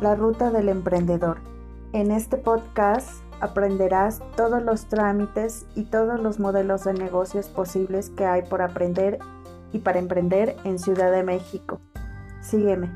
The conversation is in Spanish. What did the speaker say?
La Ruta del Emprendedor. En este podcast aprenderás todos los trámites y todos los modelos de negocios posibles que hay por aprender y para emprender en Ciudad de México. Sígueme.